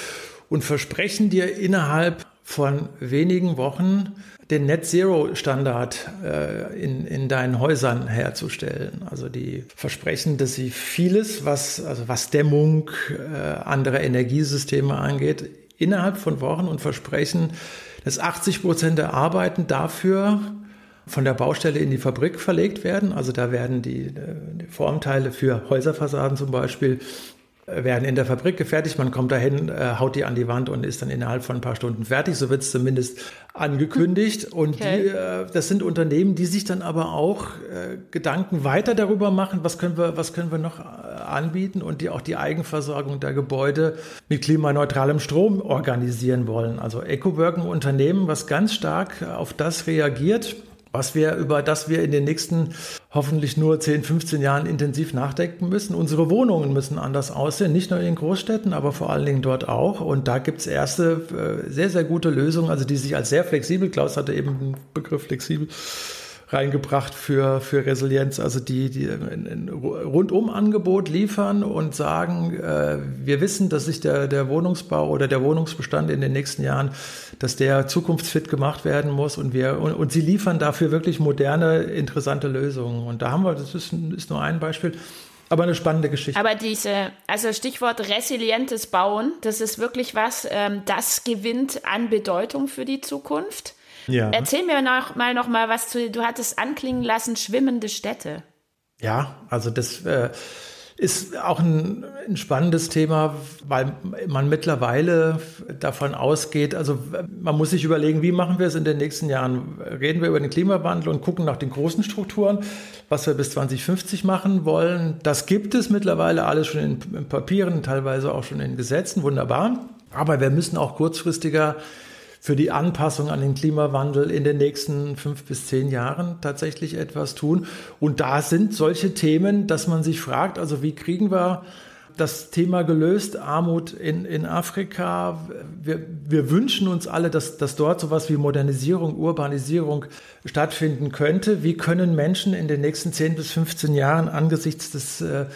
und versprechen dir innerhalb von wenigen Wochen den Net Zero Standard äh, in, in deinen Häusern herzustellen. Also die versprechen, dass sie vieles, was, also was Dämmung, äh, andere Energiesysteme angeht, innerhalb von Wochen und versprechen, dass 80 Prozent der Arbeiten dafür von der Baustelle in die Fabrik verlegt werden. Also da werden die, die Formteile für Häuserfassaden zum Beispiel werden in der Fabrik gefertigt. Man kommt dahin, äh, haut die an die Wand und ist dann innerhalb von ein paar Stunden fertig. So wird es zumindest angekündigt. Und okay. die, äh, das sind Unternehmen, die sich dann aber auch äh, Gedanken weiter darüber machen, was können wir, was können wir noch anbieten und die auch die Eigenversorgung der Gebäude mit klimaneutralem Strom organisieren wollen. Also EcoWork, ein Unternehmen, was ganz stark auf das reagiert was wir, über das wir in den nächsten hoffentlich nur 10, 15 Jahren intensiv nachdenken müssen. Unsere Wohnungen müssen anders aussehen, nicht nur in Großstädten, aber vor allen Dingen dort auch. Und da gibt es erste äh, sehr, sehr gute Lösungen, also die sich als sehr flexibel, Klaus hatte eben den Begriff flexibel reingebracht für, für Resilienz, also die, die ein Rundum-Angebot liefern und sagen, äh, wir wissen, dass sich der, der Wohnungsbau oder der Wohnungsbestand in den nächsten Jahren, dass der zukunftsfit gemacht werden muss und wir, und, und sie liefern dafür wirklich moderne, interessante Lösungen. Und da haben wir, das ist, ist nur ein Beispiel, aber eine spannende Geschichte. Aber diese, also Stichwort resilientes Bauen, das ist wirklich was, ähm, das gewinnt an Bedeutung für die Zukunft. Ja. Erzähl mir noch mal noch mal was zu, du hattest anklingen lassen, schwimmende Städte. Ja, also das äh, ist auch ein, ein, spannendes Thema, weil man mittlerweile davon ausgeht, also man muss sich überlegen, wie machen wir es in den nächsten Jahren? Reden wir über den Klimawandel und gucken nach den großen Strukturen, was wir bis 2050 machen wollen. Das gibt es mittlerweile alles schon in, in Papieren, teilweise auch schon in Gesetzen, wunderbar. Aber wir müssen auch kurzfristiger für die Anpassung an den Klimawandel in den nächsten fünf bis zehn Jahren tatsächlich etwas tun. Und da sind solche Themen, dass man sich fragt, also wie kriegen wir das Thema gelöst, Armut in, in Afrika. Wir, wir wünschen uns alle, dass, dass dort sowas wie Modernisierung, Urbanisierung stattfinden könnte. Wie können Menschen in den nächsten 10 bis 15 Jahren angesichts des äh,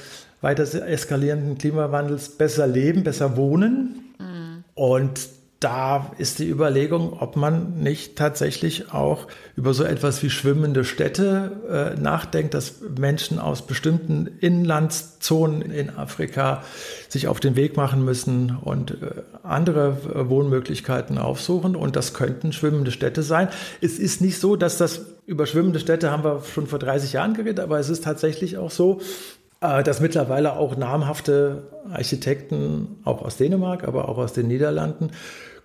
weiter eskalierenden Klimawandels besser leben, besser wohnen? Mhm. Und da ist die Überlegung, ob man nicht tatsächlich auch über so etwas wie schwimmende Städte äh, nachdenkt, dass Menschen aus bestimmten Inlandszonen in Afrika sich auf den Weg machen müssen und äh, andere äh, Wohnmöglichkeiten aufsuchen. Und das könnten schwimmende Städte sein. Es ist nicht so, dass das über schwimmende Städte haben wir schon vor 30 Jahren geredet, aber es ist tatsächlich auch so, äh, dass mittlerweile auch namhafte Architekten, auch aus Dänemark, aber auch aus den Niederlanden,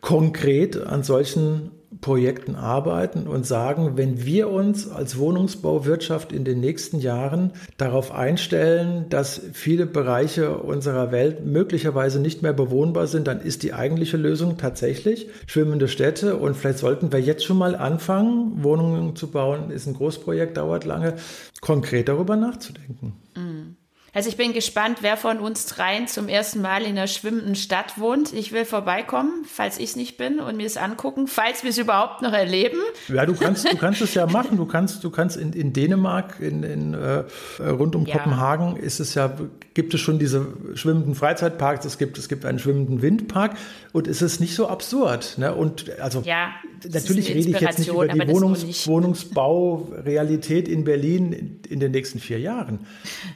konkret an solchen Projekten arbeiten und sagen, wenn wir uns als Wohnungsbauwirtschaft in den nächsten Jahren darauf einstellen, dass viele Bereiche unserer Welt möglicherweise nicht mehr bewohnbar sind, dann ist die eigentliche Lösung tatsächlich schwimmende Städte und vielleicht sollten wir jetzt schon mal anfangen, Wohnungen zu bauen, ist ein Großprojekt, dauert lange, konkret darüber nachzudenken. Mhm. Also ich bin gespannt, wer von uns dreien zum ersten Mal in einer schwimmenden Stadt wohnt. Ich will vorbeikommen, falls ich es nicht bin und mir es angucken, falls wir es überhaupt noch erleben. Ja, du kannst, du kannst es ja <laughs> machen. Du kannst, du kannst in, in Dänemark, in, in äh, rund um ja. Kopenhagen ist es ja, gibt es schon diese schwimmenden Freizeitparks. Es gibt, es gibt einen schwimmenden Windpark und es ist nicht so absurd. Ne? Und also ja, natürlich rede ich jetzt nicht über die Wohnungs Wohnungsbaurealität in Berlin in, in, den nächsten vier Jahren.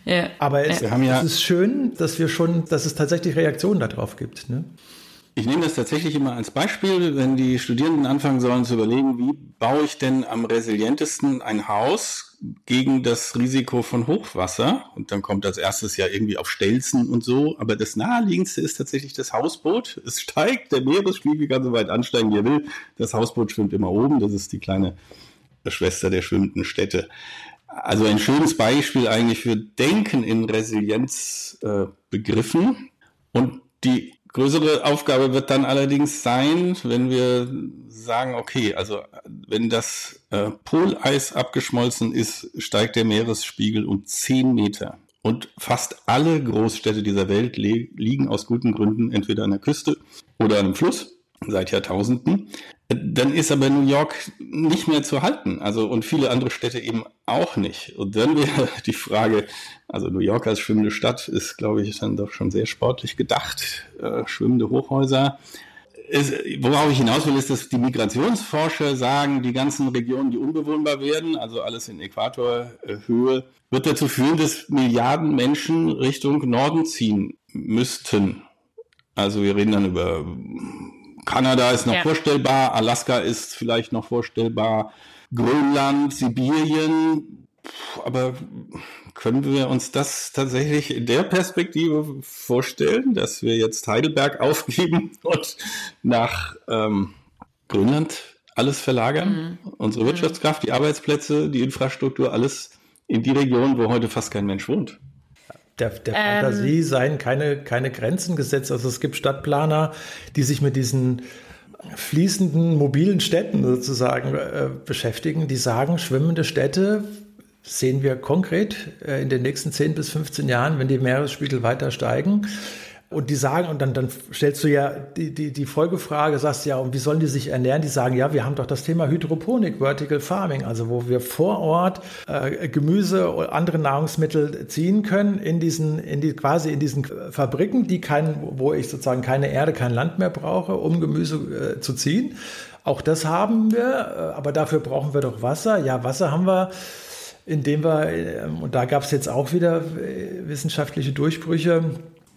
Ja. Aber es, ja. es, ist schön, dass wir schon, dass es tatsächlich Reaktionen darauf gibt. Ne? Ich nehme das tatsächlich immer als Beispiel, wenn die Studierenden anfangen sollen zu überlegen, wie baue ich denn am resilientesten ein Haus gegen das Risiko von Hochwasser? Und dann kommt als erstes ja irgendwie auf Stelzen und so. Aber das naheliegendste ist tatsächlich das Hausboot. Es steigt, der Meeresspiegel kann so weit ansteigen, wie er will. Das Hausboot schwimmt immer oben. Das ist die kleine Schwester der schwimmenden Städte. Also ein schönes Beispiel eigentlich für Denken in Resilienzbegriffen. Äh, und die größere Aufgabe wird dann allerdings sein, wenn wir sagen, okay, also wenn das äh, Poleis abgeschmolzen ist, steigt der Meeresspiegel um 10 Meter. Und fast alle Großstädte dieser Welt liegen aus guten Gründen entweder an der Küste oder an einem Fluss seit Jahrtausenden. Dann ist aber New York nicht mehr zu halten. Also und viele andere Städte eben auch nicht. Und dann wäre <laughs> die Frage, also New York als schwimmende Stadt ist, glaube ich, dann doch schon sehr sportlich gedacht. Äh, schwimmende Hochhäuser. Es, worauf ich hinaus will, ist, dass die Migrationsforscher sagen, die ganzen Regionen, die unbewohnbar werden, also alles in Äquatorhöhe, wird dazu führen, dass Milliarden Menschen Richtung Norden ziehen müssten. Also wir reden dann über Kanada ist noch ja. vorstellbar, Alaska ist vielleicht noch vorstellbar, Grönland, Sibirien, aber können wir uns das tatsächlich in der Perspektive vorstellen, dass wir jetzt Heidelberg <laughs> aufgeben und nach ähm, Grönland alles verlagern? Mhm. Unsere mhm. Wirtschaftskraft, die Arbeitsplätze, die Infrastruktur, alles in die Region, wo heute fast kein Mensch wohnt der, der ähm, Fantasie seien keine, keine Grenzen gesetzt. Also es gibt Stadtplaner, die sich mit diesen fließenden mobilen Städten sozusagen äh, beschäftigen, die sagen, schwimmende Städte sehen wir konkret äh, in den nächsten 10 bis 15 Jahren, wenn die Meeresspiegel weiter steigen, und die sagen, und dann, dann stellst du ja die, die, die Folgefrage, sagst ja, und wie sollen die sich ernähren? Die sagen, ja, wir haben doch das Thema Hydroponik, Vertical Farming, also wo wir vor Ort äh, Gemüse oder andere Nahrungsmittel ziehen können in diesen, in die, quasi in diesen Fabriken, die kein, wo ich sozusagen keine Erde, kein Land mehr brauche, um Gemüse äh, zu ziehen. Auch das haben wir, äh, aber dafür brauchen wir doch Wasser. Ja, Wasser haben wir indem wir, äh, und da gab es jetzt auch wieder äh, wissenschaftliche Durchbrüche,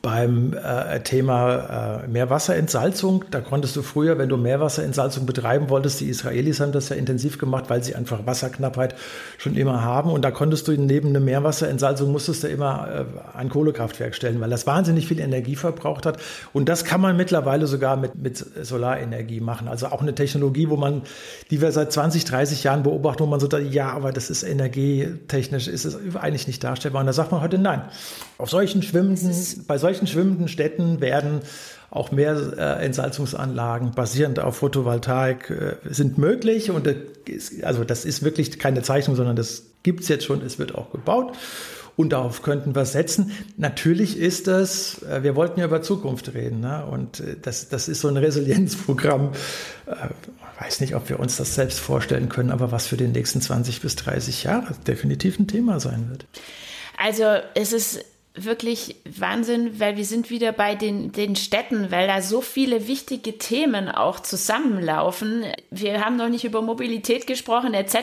beim äh, Thema äh, Meerwasserentsalzung. Da konntest du früher, wenn du Meerwasserentsalzung betreiben wolltest, die Israelis haben das ja intensiv gemacht, weil sie einfach Wasserknappheit schon immer haben. Und da konntest du neben einer Meerwasserentsalzung musstest du immer äh, ein Kohlekraftwerk stellen, weil das wahnsinnig viel Energie verbraucht hat. Und das kann man mittlerweile sogar mit, mit Solarenergie machen. Also auch eine Technologie, wo man, die wir seit 20, 30 Jahren beobachten, wo man so da, ja, aber das ist energietechnisch, ist es eigentlich nicht darstellbar. Und da sagt man heute nein. Auf solchen schwimmenden, bei solchen solchen schwimmenden Städten werden auch mehr äh, Entsalzungsanlagen basierend auf Photovoltaik äh, sind möglich. Und das ist, also das ist wirklich keine Zeichnung, sondern das gibt es jetzt schon, es wird auch gebaut. Und darauf könnten wir setzen. Natürlich ist das, äh, wir wollten ja über Zukunft reden, ne? und äh, das, das ist so ein Resilienzprogramm. Ich weiß nicht, ob wir uns das selbst vorstellen können, aber was für die nächsten 20 bis 30 Jahre definitiv ein Thema sein wird. Also es ist wirklich Wahnsinn, weil wir sind wieder bei den, den Städten, weil da so viele wichtige Themen auch zusammenlaufen. Wir haben noch nicht über Mobilität gesprochen etc.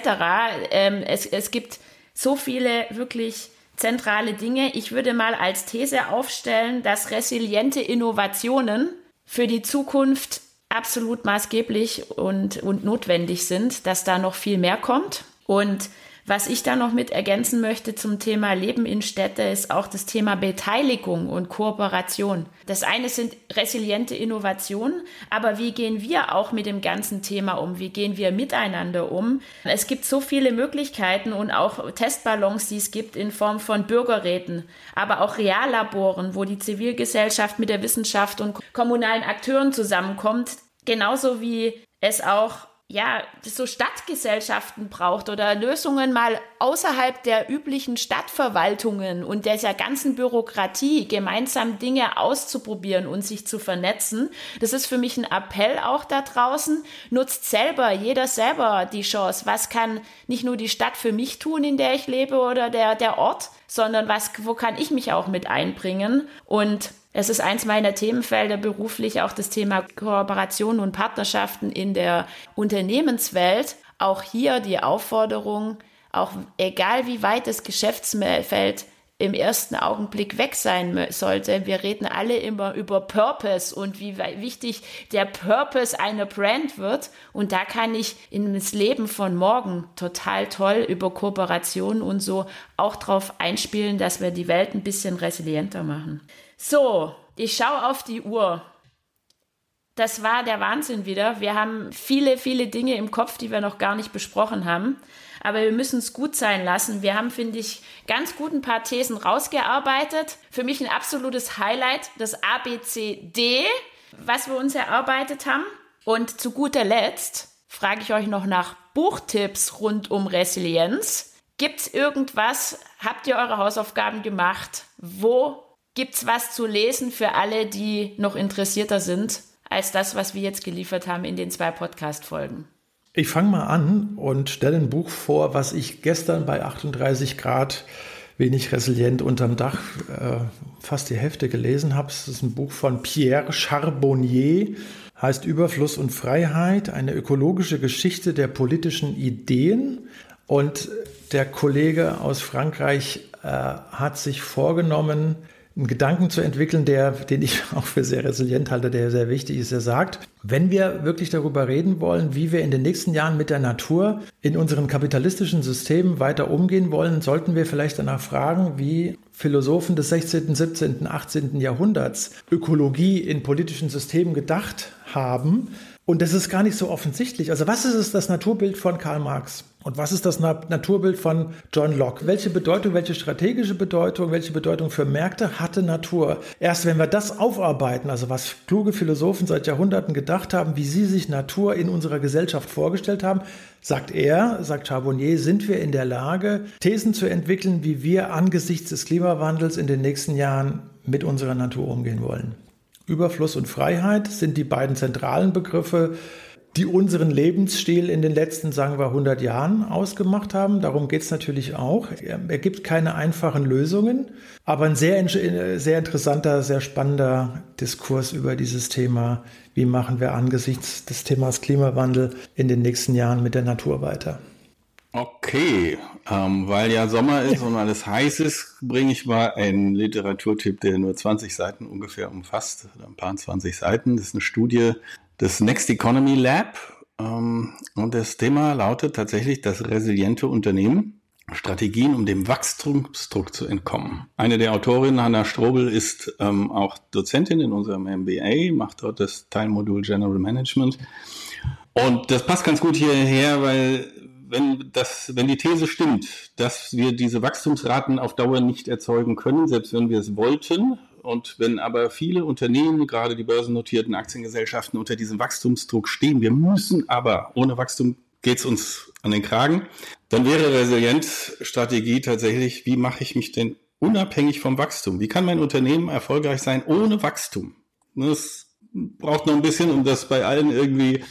Ähm, es, es gibt so viele wirklich zentrale Dinge. Ich würde mal als These aufstellen, dass resiliente Innovationen für die Zukunft absolut maßgeblich und, und notwendig sind, dass da noch viel mehr kommt. Und was ich da noch mit ergänzen möchte zum Thema Leben in Städte ist auch das Thema Beteiligung und Kooperation. Das eine sind resiliente Innovationen, aber wie gehen wir auch mit dem ganzen Thema um? Wie gehen wir miteinander um? Es gibt so viele Möglichkeiten und auch Testballons, die es gibt in Form von Bürgerräten, aber auch Reallaboren, wo die Zivilgesellschaft mit der Wissenschaft und kommunalen Akteuren zusammenkommt. Genauso wie es auch ja, so Stadtgesellschaften braucht oder Lösungen mal außerhalb der üblichen Stadtverwaltungen und dieser ganzen Bürokratie gemeinsam Dinge auszuprobieren und sich zu vernetzen. Das ist für mich ein Appell auch da draußen. Nutzt selber, jeder selber die Chance. Was kann nicht nur die Stadt für mich tun, in der ich lebe oder der, der Ort, sondern was, wo kann ich mich auch mit einbringen? Und es ist eins meiner Themenfelder beruflich, auch das Thema Kooperation und Partnerschaften in der Unternehmenswelt. Auch hier die Aufforderung, auch egal wie weit das Geschäftsfeld im ersten Augenblick weg sein sollte. Wir reden alle immer über Purpose und wie wichtig der Purpose einer Brand wird. Und da kann ich in das Leben von morgen total toll über Kooperation und so auch drauf einspielen, dass wir die Welt ein bisschen resilienter machen. So, ich schaue auf die Uhr. Das war der Wahnsinn wieder. Wir haben viele, viele Dinge im Kopf, die wir noch gar nicht besprochen haben. Aber wir müssen es gut sein lassen. Wir haben, finde ich, ganz gut ein paar Thesen rausgearbeitet. Für mich ein absolutes Highlight, das ABCD, was wir uns erarbeitet haben. Und zu guter Letzt frage ich euch noch nach Buchtipps rund um Resilienz. Gibt es irgendwas? Habt ihr eure Hausaufgaben gemacht? Wo gibt es was zu lesen für alle, die noch interessierter sind als das, was wir jetzt geliefert haben in den zwei Podcast-Folgen? Ich fange mal an und stelle ein Buch vor, was ich gestern bei 38 Grad wenig resilient unterm Dach äh, fast die Hälfte gelesen habe. Es ist ein Buch von Pierre Charbonnier, heißt Überfluss und Freiheit, eine ökologische Geschichte der politischen Ideen. Und der Kollege aus Frankreich äh, hat sich vorgenommen, einen Gedanken zu entwickeln, der, den ich <laughs> auch für sehr resilient halte, der sehr wichtig ist. Er sagt, wenn wir wirklich darüber reden wollen, wie wir in den nächsten Jahren mit der Natur in unseren kapitalistischen Systemen weiter umgehen wollen, sollten wir vielleicht danach fragen, wie Philosophen des 16., 17., 18. Jahrhunderts Ökologie in politischen Systemen gedacht haben. Und das ist gar nicht so offensichtlich. Also was ist es, das Naturbild von Karl Marx? Und was ist das Naturbild von John Locke? Welche Bedeutung, welche strategische Bedeutung, welche Bedeutung für Märkte hatte Natur? Erst wenn wir das aufarbeiten, also was kluge Philosophen seit Jahrhunderten gedacht haben, wie sie sich Natur in unserer Gesellschaft vorgestellt haben, sagt er, sagt Charbonnier, sind wir in der Lage, Thesen zu entwickeln, wie wir angesichts des Klimawandels in den nächsten Jahren mit unserer Natur umgehen wollen. Überfluss und Freiheit sind die beiden zentralen Begriffe die unseren Lebensstil in den letzten, sagen wir, 100 Jahren ausgemacht haben. Darum geht es natürlich auch. Er gibt keine einfachen Lösungen, aber ein sehr, sehr interessanter, sehr spannender Diskurs über dieses Thema. Wie machen wir angesichts des Themas Klimawandel in den nächsten Jahren mit der Natur weiter? Okay, ähm, weil ja Sommer ist und alles heiß ist, bringe ich mal einen Literaturtipp, der nur 20 Seiten ungefähr umfasst, ein paar 20 Seiten. Das ist eine Studie das Next Economy Lab. Ähm, und das Thema lautet tatsächlich das resiliente Unternehmen. Strategien, um dem Wachstumsdruck zu entkommen. Eine der Autorinnen, Hanna Strobel, ist ähm, auch Dozentin in unserem MBA, macht dort das Teilmodul General Management. Und das passt ganz gut hierher, weil wenn, das, wenn die These stimmt, dass wir diese Wachstumsraten auf Dauer nicht erzeugen können, selbst wenn wir es wollten, und wenn aber viele Unternehmen, gerade die börsennotierten Aktiengesellschaften, unter diesem Wachstumsdruck stehen, wir müssen aber, ohne Wachstum geht es uns an den Kragen, dann wäre Resilienzstrategie tatsächlich, wie mache ich mich denn unabhängig vom Wachstum? Wie kann mein Unternehmen erfolgreich sein ohne Wachstum? Das braucht noch ein bisschen, um das bei allen irgendwie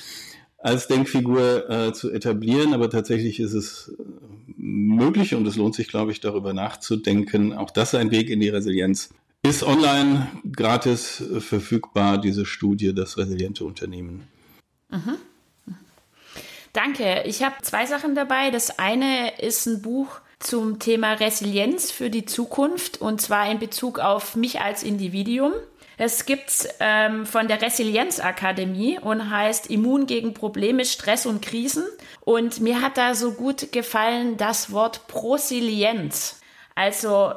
als Denkfigur äh, zu etablieren, aber tatsächlich ist es äh, möglich und es lohnt sich, glaube ich, darüber nachzudenken. Auch das ein Weg in die Resilienz. Ist online gratis verfügbar, diese Studie, das resiliente Unternehmen. Mhm. Danke. Ich habe zwei Sachen dabei. Das eine ist ein Buch zum Thema Resilienz für die Zukunft und zwar in Bezug auf mich als Individuum. Es gibt ähm, von der Resilienzakademie und heißt Immun gegen Probleme, Stress und Krisen. Und mir hat da so gut gefallen das Wort Prosilienz. Also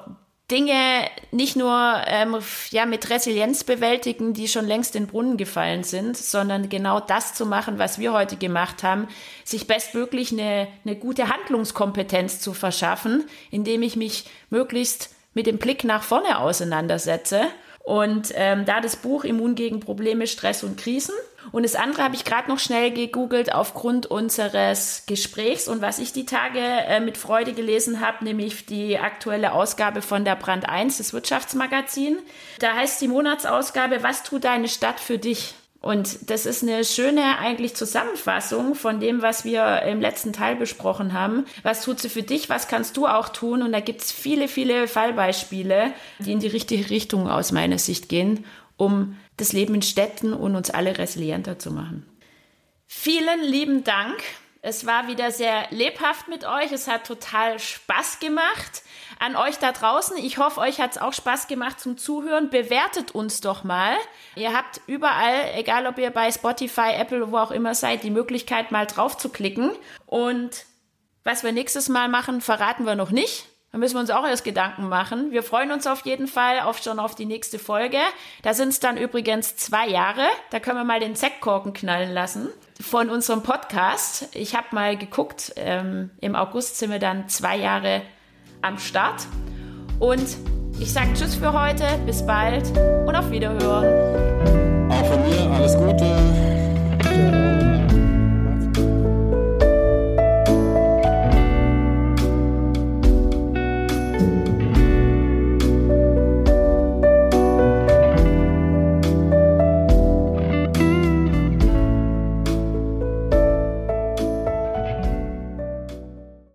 Dinge nicht nur ähm, ja, mit Resilienz bewältigen, die schon längst in den Brunnen gefallen sind, sondern genau das zu machen, was wir heute gemacht haben, sich bestmöglich eine, eine gute Handlungskompetenz zu verschaffen, indem ich mich möglichst mit dem Blick nach vorne auseinandersetze. Und ähm, da das Buch Immun gegen Probleme, Stress und Krisen und das andere habe ich gerade noch schnell gegoogelt aufgrund unseres Gesprächs und was ich die Tage äh, mit Freude gelesen habe, nämlich die aktuelle Ausgabe von der Brand 1 des Wirtschaftsmagazin. Da heißt die Monatsausgabe, was tut deine Stadt für dich? Und das ist eine schöne eigentlich Zusammenfassung von dem, was wir im letzten Teil besprochen haben. Was tut sie für dich? Was kannst du auch tun? Und da gibt's viele, viele Fallbeispiele, die in die richtige Richtung aus meiner Sicht gehen, um das Leben in Städten und uns alle resilienter zu machen. Vielen lieben Dank. Es war wieder sehr lebhaft mit euch. Es hat total Spaß gemacht. An euch da draußen, ich hoffe, euch hat es auch Spaß gemacht zum Zuhören. Bewertet uns doch mal. Ihr habt überall, egal ob ihr bei Spotify, Apple, wo auch immer seid, die Möglichkeit mal drauf zu klicken. Und was wir nächstes Mal machen, verraten wir noch nicht. Da müssen wir uns auch erst Gedanken machen. Wir freuen uns auf jeden Fall auf schon auf die nächste Folge. Da sind es dann übrigens zwei Jahre. Da können wir mal den Sektkorken knallen lassen von unserem Podcast. Ich habe mal geguckt. Ähm, Im August sind wir dann zwei Jahre am Start. Und ich sage Tschüss für heute, bis bald und auf Wiederhören. Auch von mir